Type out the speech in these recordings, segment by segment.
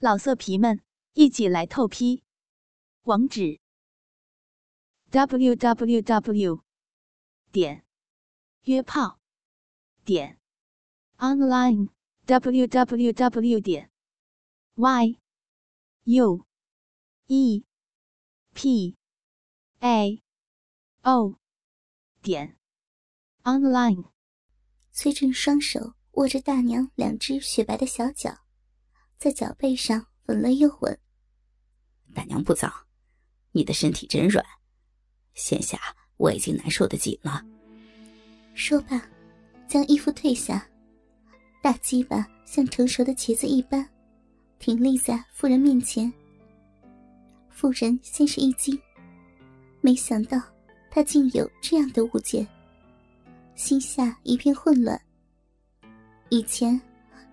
老色皮们，一起来透批！网址：w w w 点约炮点 online w w w 点 y u e p a o 点 online。崔振双手握着大娘两只雪白的小脚。在脚背上吻了又吻，大娘不脏，你的身体真软，现下我已经难受的紧了。说罢，将衣服褪下，大鸡巴像成熟的茄子一般，挺立在妇人面前。妇人先是一惊，没想到他竟有这样的物件，心下一片混乱。以前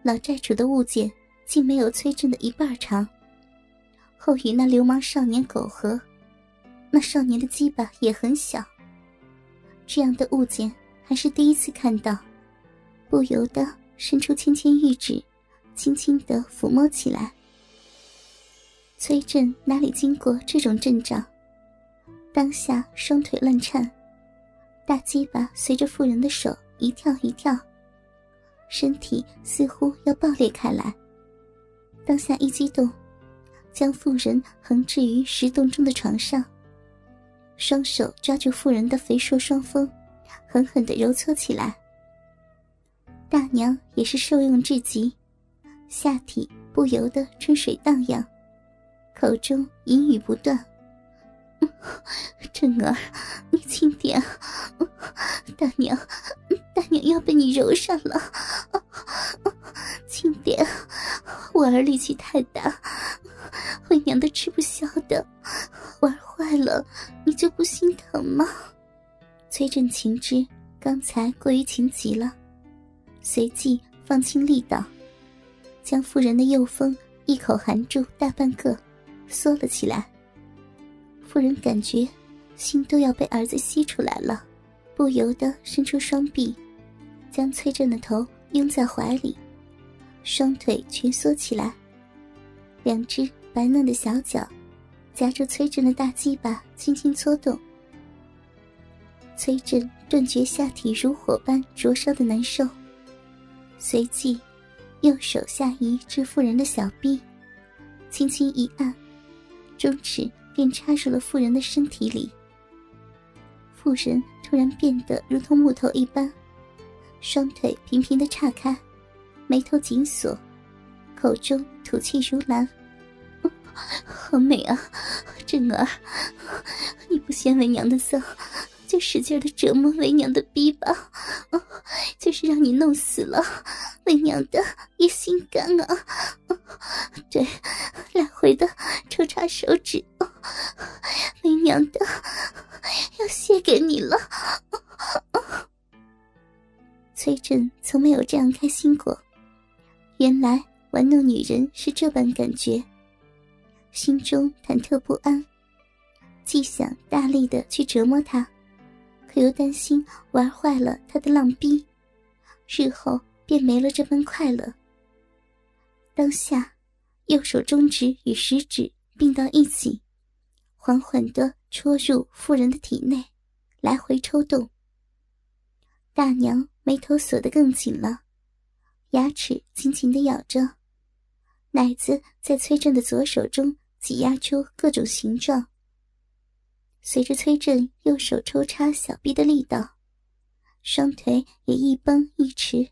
老寨主的物件。竟没有崔振的一半长。后与那流氓少年苟合，那少年的鸡巴也很小。这样的物件还是第一次看到，不由得伸出纤纤玉指，轻轻的抚摸起来。崔振哪里经过这种阵仗，当下双腿乱颤，大鸡巴随着妇人的手一跳一跳，身体似乎要爆裂开来。当下一激动，将妇人横置于石洞中的床上，双手抓住妇人的肥硕双峰，狠狠的揉搓起来。大娘也是受用至极，下体不由得春水荡漾，口中淫语不断：“振儿，你轻点，大娘，大娘要被你揉上了，轻点。”我儿力气太大，为娘的吃不消的，玩坏了，你就不心疼吗？崔振情知刚才过于情急了，随即放轻力道，将妇人的右风一口含住大半个，缩了起来。妇人感觉心都要被儿子吸出来了，不由得伸出双臂，将崔振的头拥在怀里。双腿蜷缩起来，两只白嫩的小脚夹住崔振的大鸡巴，轻轻搓动。崔振顿觉下体如火般灼烧的难受，随即右手下移至妇人的小臂，轻轻一按，中指便插入了妇人的身体里。妇人突然变得如同木头一般，双腿频频的岔开。眉头紧锁，口中吐气如兰，好美啊，振儿！你不嫌为娘的脏，就使劲的折磨为娘的逼吧，就是让你弄死了，为娘的也心甘啊！对，来回的抽插手指，为娘的要谢给你了。崔振从没有这样开心过。原来玩弄女人是这般感觉，心中忐忑不安，既想大力的去折磨她，可又担心玩坏了她的浪逼，日后便没了这般快乐。当下，右手中指与食指并到一起，缓缓的戳入妇人的体内，来回抽动。大娘眉头锁得更紧了。牙齿紧紧的咬着，奶子在崔振的左手中挤压出各种形状。随着崔振右手抽插小臂的力道，双腿也一绷一弛，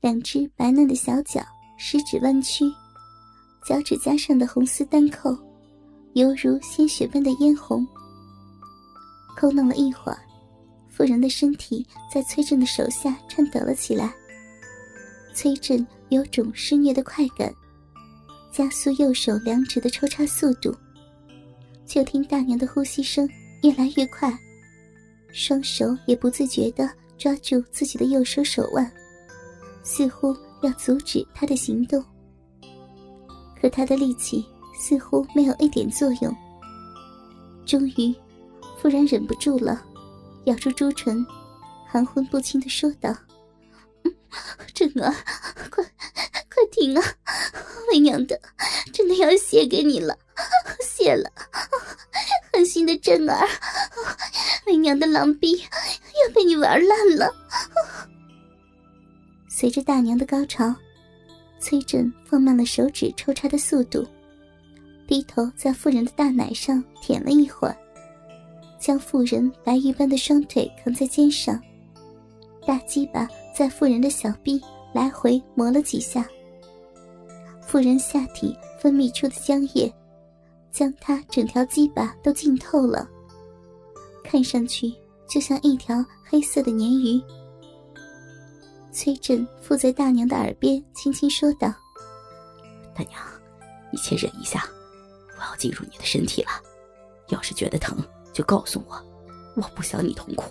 两只白嫩的小脚食指弯曲，脚趾甲上的红丝单扣，犹如鲜血般的嫣红。抠弄了一会儿，妇人的身体在崔振的手下颤抖了起来。崔振有种施虐的快感，加速右手两指的抽插速度。就听大娘的呼吸声越来越快，双手也不自觉地抓住自己的右手手腕，似乎要阻止他的行动。可他的力气似乎没有一点作用。终于，夫人忍不住了，咬住朱唇，含混不清地说道。振儿，快快停啊！为娘的，真的要谢给你了，谢了，狠心的正儿，为娘的狼逼要被你玩烂了。随着大娘的高潮，崔振放慢了手指抽插的速度，低头在妇人的大奶上舔了一会儿，将妇人白玉般的双腿扛在肩上，大鸡巴在妇人的小臂来回磨了几下。妇人下体分泌出的浆液，将她整条鸡巴都浸透了，看上去就像一条黑色的鲶鱼。崔振附在大娘的耳边轻轻说道：“大娘，你且忍一下，我要进入你的身体了。要是觉得疼，就告诉我，我不想你痛苦。”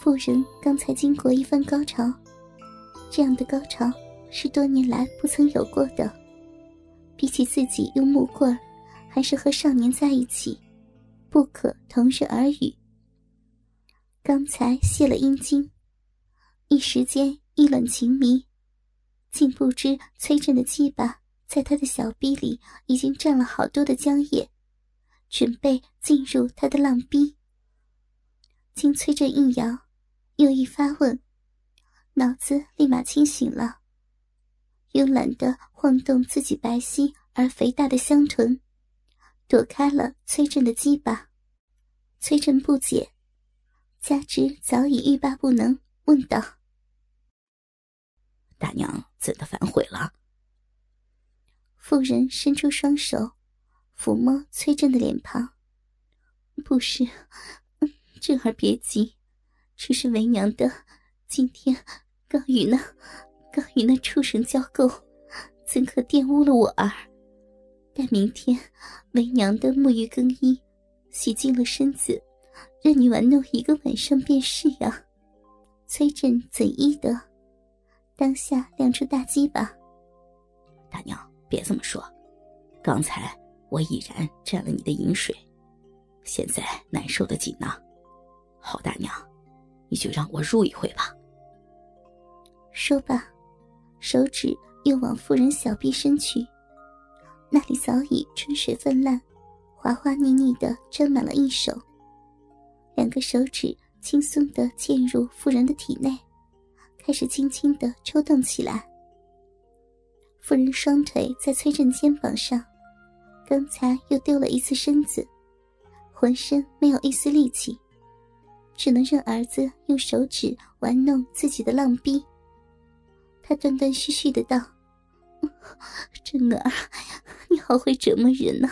妇人刚才经过一番高潮，这样的高潮。是多年来不曾有过的。比起自己用木棍，还是和少年在一起，不可同日而语。刚才泄了阴茎，一时间意乱情迷，竟不知崔振的鸡巴在他的小逼里已经占了好多的浆液，准备进入他的浪逼。经崔振一摇，又一发问，脑子立马清醒了。慵懒的晃动自己白皙而肥大的香臀，躲开了崔振的鸡巴。崔振不解，加之早已欲罢不能，问道：“大娘怎的反悔了？”妇人伸出双手，抚摸崔振的脸庞：“不是，振儿别急，只是为娘的今天刚与那……”刚与那畜生交媾，怎可玷污了我儿？待明天为娘的沐浴更衣，洗净了身子，任你玩弄一个晚上便是呀。崔振怎依得？当下亮出大鸡巴。大娘别这么说，刚才我已然沾了你的饮水，现在难受的紧呢。好大娘，你就让我入一回吧。说罢。手指又往妇人小臂伸去，那里早已春水泛滥，滑滑腻腻的沾满了一手。两个手指轻松的嵌入妇人的体内，开始轻轻的抽动起来。妇人双腿在崔振肩膀上，刚才又丢了一次身子，浑身没有一丝力气，只能让儿子用手指玩弄自己的浪逼。他断断续续的道：“ 真儿，你好会折磨人呐！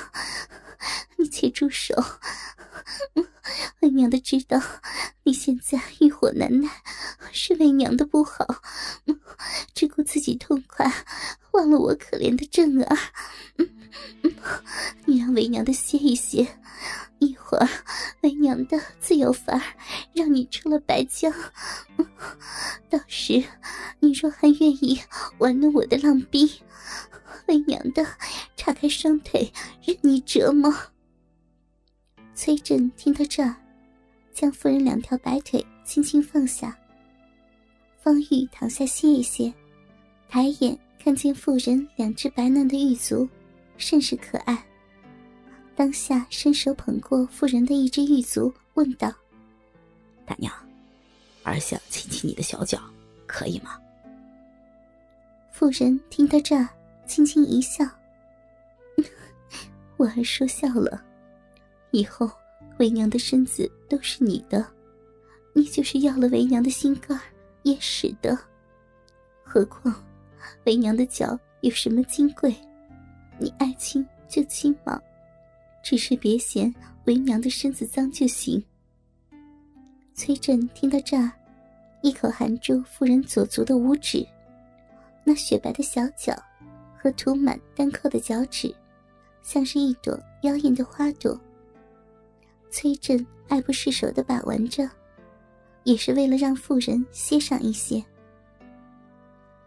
你且住手！为娘的知道你现在欲火难耐，是为娘的不好，只顾自己痛快，忘了我可怜的正儿。你让为娘的歇一歇。”一会儿，为娘的自有法儿让你出了白浆。到时，你若还愿意玩弄我的浪逼，为娘的叉开双腿任你折磨。崔振听到这儿，将妇人两条白腿轻轻放下。方玉躺下歇一歇，抬眼看见妇人两只白嫩的玉足，甚是可爱。当下伸手捧过妇人的一只玉足，问道：“大娘，儿想亲亲你的小脚，可以吗？”妇人听到这儿，轻轻一笑：“ 我儿说笑了，以后为娘的身子都是你的，你就是要了为娘的心肝也使得。何况为娘的脚有什么金贵，你爱亲就亲嘛。”只是别嫌为娘的身子脏就行。崔振听到这儿，一口含住妇人左足的五指，那雪白的小脚和涂满丹扣的脚趾，像是一朵妖艳的花朵。崔振爱不释手的把玩着，也是为了让妇人歇上一些。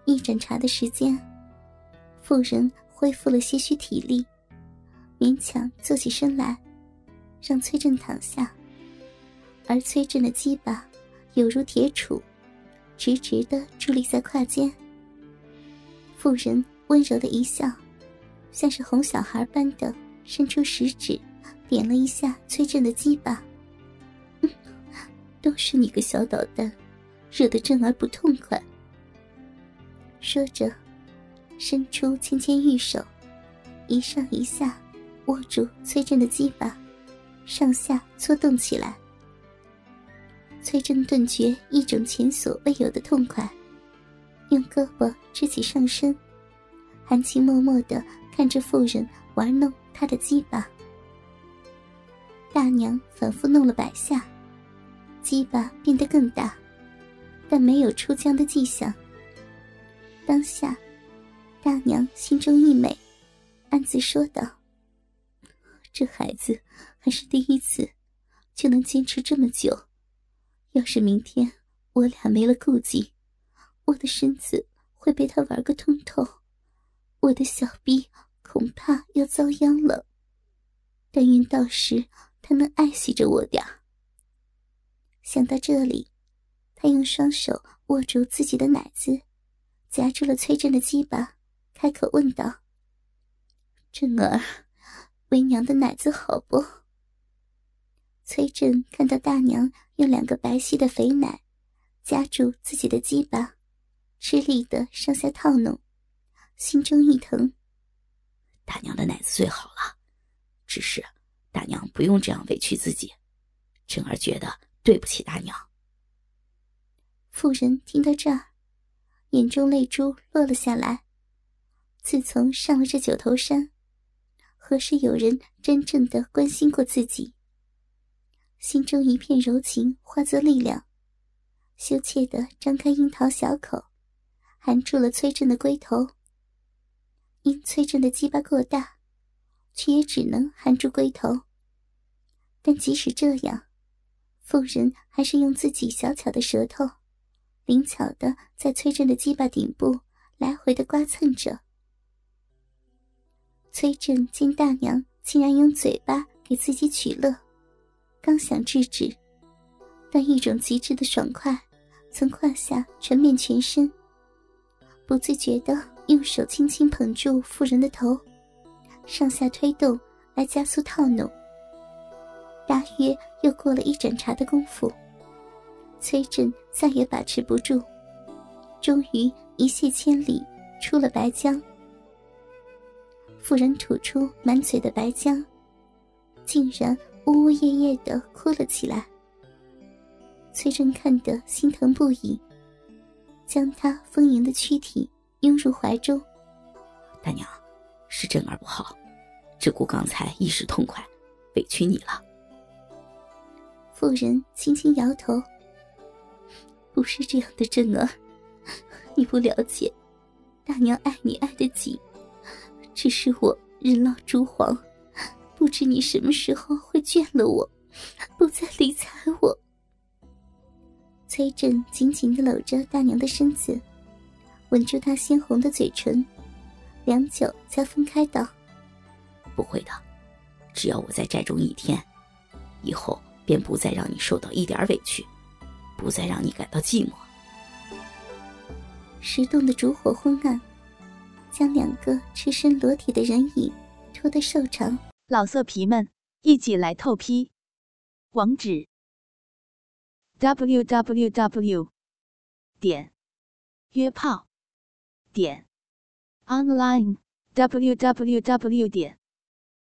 一盏茶的时间，妇人恢复了些许体力。勉强坐起身来，让崔振躺下。而崔振的鸡巴有如铁杵，直直的伫立在胯间。妇人温柔的一笑，像是哄小孩般的伸出食指，点了一下崔振的鸡巴。嗯都是你个小捣蛋，惹得振儿不痛快。说着，伸出纤纤玉手，一上一下握住崔振的鸡巴，上下搓动起来。崔振顿觉一种前所未有的痛快，用胳膊支起上身，含情脉脉的看着妇人玩弄他的鸡巴。大娘反复弄了百下。鸡巴变得更大，但没有出浆的迹象。当下，大娘心中一美，暗自说道：“这孩子还是第一次，就能坚持这么久。要是明天我俩没了顾忌，我的身子会被他玩个通透，我的小臂恐怕要遭殃了。但愿到时他能爱惜着我点想到这里，他用双手握住自己的奶子，夹住了崔振的鸡巴，开口问道：“振儿，为娘的奶子好不？”崔振看到大娘用两个白皙的肥奶夹住自己的鸡巴，吃力的上下套弄，心中一疼。大娘的奶子最好了，只是大娘不用这样委屈自己。振儿觉得。对不起，大娘。妇人听到这儿，眼中泪珠落了下来。自从上了这九头山，何时有人真正的关心过自己？心中一片柔情化作力量，羞怯的张开樱桃小口，含住了崔振的龟头。因崔振的鸡巴过大，却也只能含住龟头。但即使这样。妇人还是用自己小巧的舌头，灵巧的在崔振的鸡巴顶部来回的刮蹭着。崔振见大娘竟然用嘴巴给自己取乐，刚想制止，但一种极致的爽快从胯下传遍全身，不自觉的用手轻轻捧住妇人的头，上下推动来加速套弄。大约又过了一盏茶的功夫，崔振再也把持不住，终于一泻千里出了白浆。妇人吐出满嘴的白浆，竟然呜呜咽咽的哭了起来。崔振看得心疼不已，将她丰盈的躯体拥入怀中。大娘，是振儿不好，只顾刚才一时痛快，委屈你了。妇人轻轻摇头：“不是这样的，振儿，你不了解，大娘爱你爱得紧，只是我人老珠黄，不知你什么时候会倦了我，不再理睬我。”崔振紧紧的搂着大娘的身子，吻住她鲜红的嘴唇，良久才分开道：“不会的，只要我在寨中一天，以后。”便不再让你受到一点委屈，不再让你感到寂寞。石洞的烛火昏暗，将两个赤身裸体的人影拖得瘦长。老色皮们，一起来透批！网址：w w w 点约炮点 online w w w 点